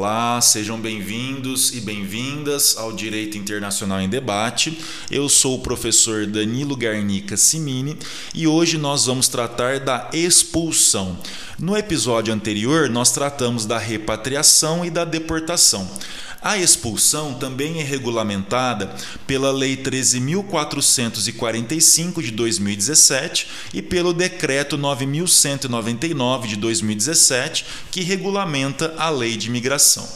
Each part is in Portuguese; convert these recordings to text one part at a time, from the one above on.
Olá, sejam bem-vindos e bem-vindas ao Direito Internacional em Debate. Eu sou o professor Danilo Garnica Simini e hoje nós vamos tratar da expulsão. No episódio anterior, nós tratamos da repatriação e da deportação. A expulsão também é regulamentada pela Lei 13.445 de 2017 e pelo Decreto 9.199 de 2017, que regulamenta a Lei de Imigração.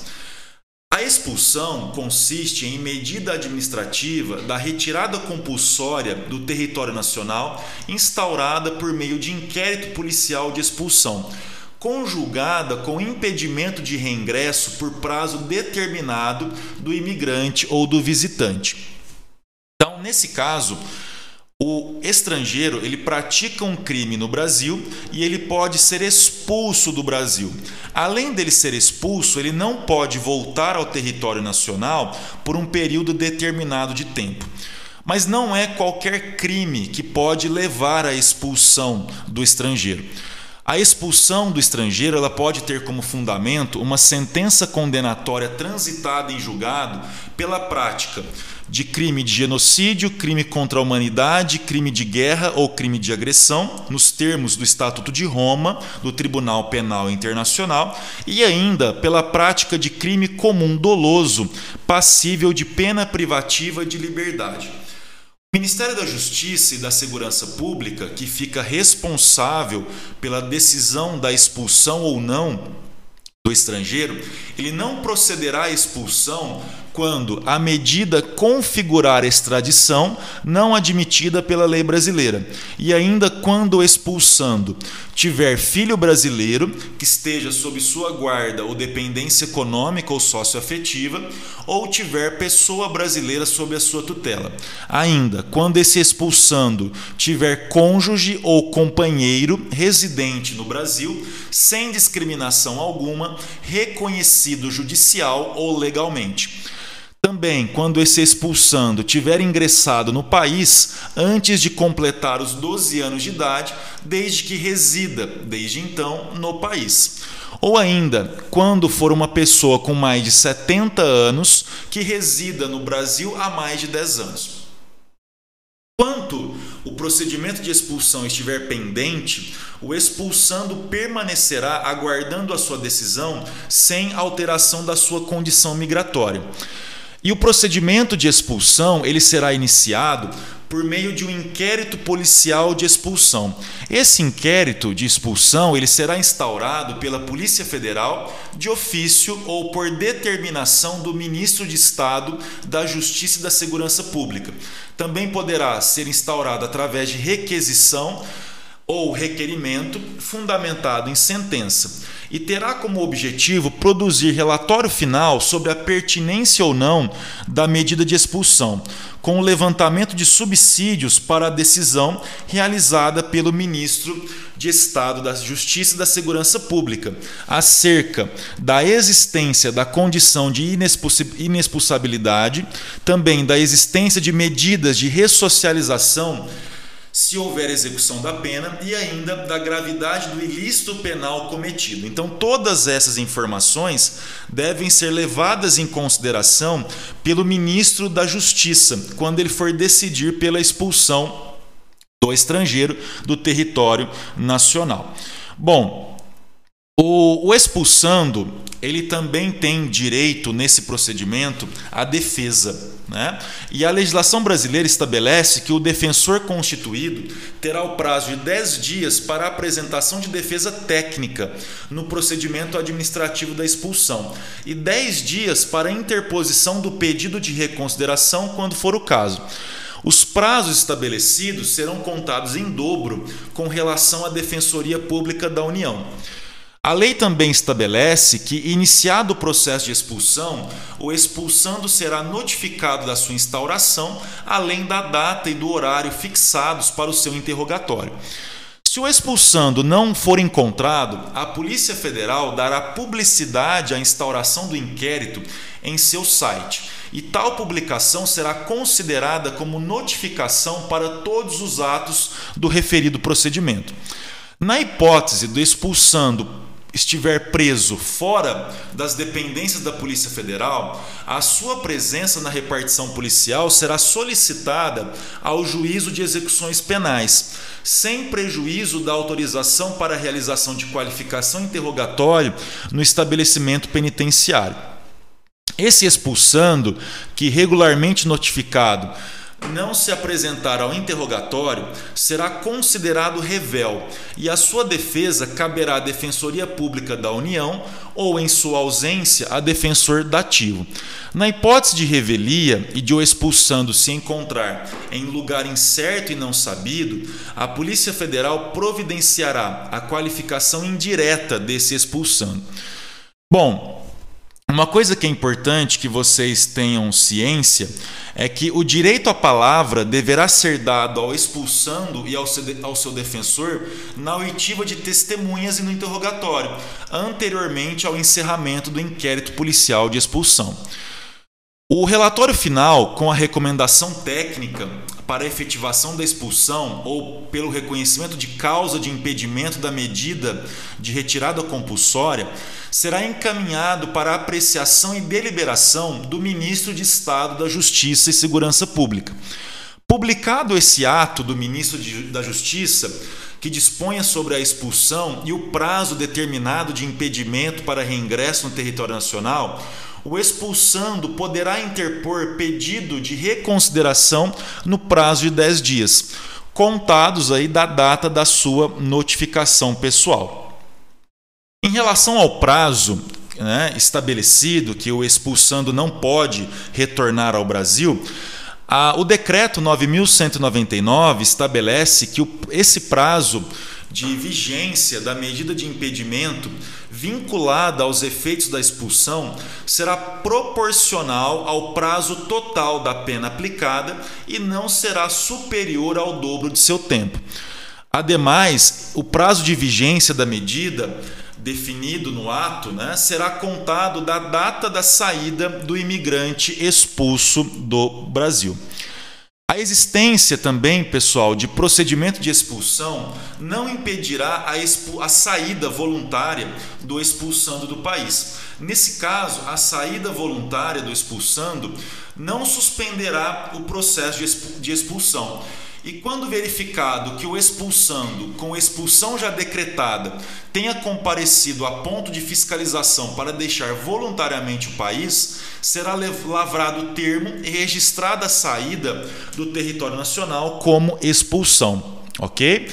A expulsão consiste em medida administrativa da retirada compulsória do território nacional instaurada por meio de inquérito policial de expulsão conjugada com impedimento de reingresso por prazo determinado do imigrante ou do visitante. Então, nesse caso, o estrangeiro ele pratica um crime no Brasil e ele pode ser expulso do Brasil. Além dele ser expulso, ele não pode voltar ao território nacional por um período determinado de tempo. Mas não é qualquer crime que pode levar à expulsão do estrangeiro. A expulsão do estrangeiro ela pode ter como fundamento uma sentença condenatória transitada em julgado pela prática de crime de genocídio, crime contra a humanidade, crime de guerra ou crime de agressão, nos termos do Estatuto de Roma, do Tribunal Penal Internacional, e ainda pela prática de crime comum doloso, passível de pena privativa de liberdade. Ministério da Justiça e da Segurança Pública, que fica responsável pela decisão da expulsão ou não do estrangeiro, ele não procederá à expulsão quando a medida configurar extradição não admitida pela lei brasileira, e ainda quando expulsando tiver filho brasileiro que esteja sob sua guarda ou dependência econômica ou socioafetiva, ou tiver pessoa brasileira sob a sua tutela. Ainda, quando esse expulsando tiver cônjuge ou companheiro residente no Brasil, sem discriminação alguma, reconhecido judicial ou legalmente. Também, quando esse expulsando tiver ingressado no país antes de completar os 12 anos de idade, desde que resida, desde então, no país. Ou ainda, quando for uma pessoa com mais de 70 anos que resida no Brasil há mais de 10 anos. Enquanto o procedimento de expulsão estiver pendente, o expulsando permanecerá aguardando a sua decisão sem alteração da sua condição migratória. E o procedimento de expulsão ele será iniciado por meio de um inquérito policial de expulsão. Esse inquérito de expulsão ele será instaurado pela Polícia Federal de ofício ou por determinação do ministro de Estado da Justiça e da Segurança Pública. Também poderá ser instaurado através de requisição ou requerimento fundamentado em sentença e terá como objetivo produzir relatório final sobre a pertinência ou não da medida de expulsão, com o levantamento de subsídios para a decisão realizada pelo ministro de Estado da Justiça e da Segurança Pública acerca da existência da condição de inexpulsabilidade, também da existência de medidas de ressocialização se houver execução da pena e ainda da gravidade do ilícito penal cometido. Então, todas essas informações devem ser levadas em consideração pelo ministro da Justiça quando ele for decidir pela expulsão do estrangeiro do território nacional. Bom, o, o, expulsando, ele também tem direito nesse procedimento à defesa. Né? E a legislação brasileira estabelece que o defensor constituído terá o prazo de 10 dias para a apresentação de defesa técnica no procedimento administrativo da expulsão e 10 dias para a interposição do pedido de reconsideração quando for o caso. Os prazos estabelecidos serão contados em dobro com relação à Defensoria Pública da União. A lei também estabelece que, iniciado o processo de expulsão, o expulsando será notificado da sua instauração, além da data e do horário fixados para o seu interrogatório. Se o expulsando não for encontrado, a Polícia Federal dará publicidade à instauração do inquérito em seu site, e tal publicação será considerada como notificação para todos os atos do referido procedimento. Na hipótese do expulsando estiver preso fora das dependências da Polícia Federal, a sua presença na repartição policial será solicitada ao juízo de execuções penais, sem prejuízo da autorização para a realização de qualificação interrogatório no estabelecimento penitenciário. Esse expulsando, que regularmente notificado não se apresentar ao interrogatório, será considerado revel e a sua defesa caberá à Defensoria Pública da União ou, em sua ausência, a defensor dativo. Na hipótese de revelia e de o expulsando se encontrar em lugar incerto e não sabido, a Polícia Federal providenciará a qualificação indireta desse expulsando. Bom, uma coisa que é importante que vocês tenham ciência é que o direito à palavra deverá ser dado ao expulsando e ao seu defensor na oitiva de testemunhas e no interrogatório, anteriormente ao encerramento do inquérito policial de expulsão. O relatório final, com a recomendação técnica para efetivação da expulsão ou pelo reconhecimento de causa de impedimento da medida de retirada compulsória, será encaminhado para apreciação e deliberação do ministro de Estado da Justiça e Segurança Pública. Publicado esse ato do ministro da Justiça, que disponha sobre a expulsão e o prazo determinado de impedimento para reingresso no território nacional, o expulsando poderá interpor pedido de reconsideração no prazo de 10 dias, contados aí da data da sua notificação pessoal. Em relação ao prazo né, estabelecido que o expulsando não pode retornar ao Brasil, a, o decreto 9199 estabelece que o, esse prazo de vigência da medida de impedimento vinculada aos efeitos da expulsão será proporcional ao prazo total da pena aplicada e não será superior ao dobro de seu tempo. Ademais, o prazo de vigência da medida definido no ato né, será contado da data da saída do imigrante expulso do Brasil. A existência também, pessoal, de procedimento de expulsão não impedirá a, a saída voluntária do expulsando do país. Nesse caso, a saída voluntária do expulsando não suspenderá o processo de expulsão e quando verificado que o expulsando, com expulsão já decretada, tenha comparecido a ponto de fiscalização para deixar voluntariamente o país, será lavrado termo e registrada a saída do território nacional como expulsão, ok?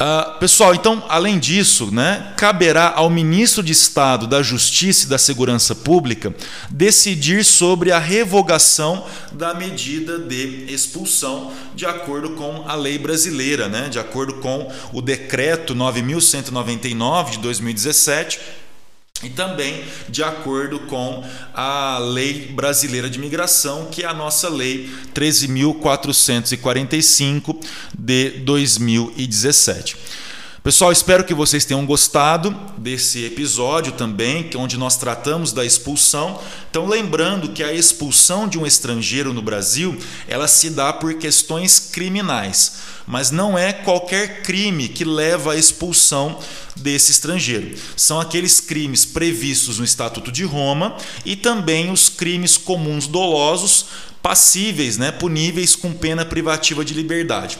Uh, pessoal, então, além disso, né, caberá ao ministro de Estado da Justiça e da Segurança Pública decidir sobre a revogação da medida de expulsão, de acordo com a lei brasileira, né, de acordo com o decreto 9199 de 2017 e também de acordo com a Lei Brasileira de Migração, que é a nossa Lei 13.445 de 2017. Pessoal, espero que vocês tenham gostado desse episódio também, onde nós tratamos da expulsão. Então, lembrando que a expulsão de um estrangeiro no Brasil, ela se dá por questões criminais, mas não é qualquer crime que leva à expulsão desse estrangeiro. São aqueles crimes previstos no Estatuto de Roma e também os crimes comuns dolosos passíveis, né, puníveis com pena privativa de liberdade.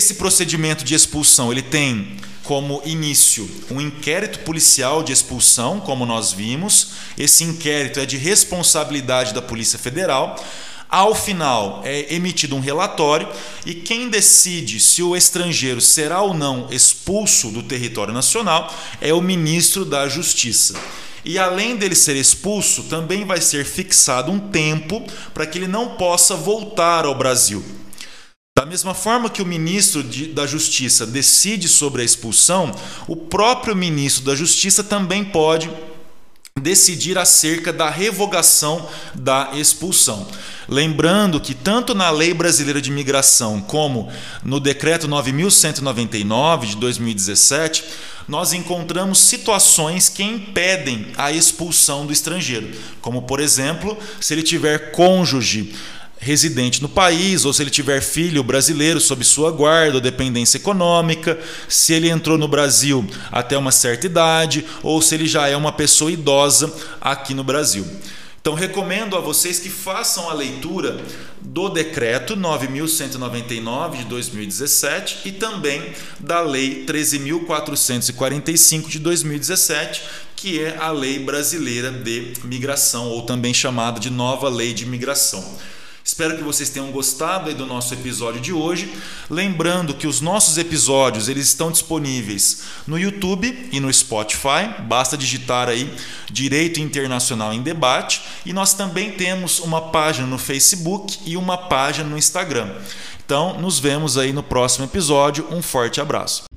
Esse procedimento de expulsão ele tem como início um inquérito policial de expulsão, como nós vimos. Esse inquérito é de responsabilidade da Polícia Federal. Ao final é emitido um relatório e quem decide se o estrangeiro será ou não expulso do território nacional é o ministro da Justiça. E além dele ser expulso, também vai ser fixado um tempo para que ele não possa voltar ao Brasil. Da mesma forma que o ministro de, da Justiça decide sobre a expulsão, o próprio ministro da Justiça também pode decidir acerca da revogação da expulsão. Lembrando que tanto na Lei Brasileira de Migração como no Decreto 9199 de 2017, nós encontramos situações que impedem a expulsão do estrangeiro, como por exemplo, se ele tiver cônjuge residente no país, ou se ele tiver filho brasileiro sob sua guarda ou dependência econômica, se ele entrou no Brasil até uma certa idade, ou se ele já é uma pessoa idosa aqui no Brasil. Então, recomendo a vocês que façam a leitura do decreto 9199 de 2017 e também da lei 13445 de 2017, que é a lei brasileira de migração ou também chamada de nova lei de migração. Espero que vocês tenham gostado do nosso episódio de hoje. Lembrando que os nossos episódios eles estão disponíveis no YouTube e no Spotify. Basta digitar aí Direito Internacional em Debate. E nós também temos uma página no Facebook e uma página no Instagram. Então, nos vemos aí no próximo episódio. Um forte abraço.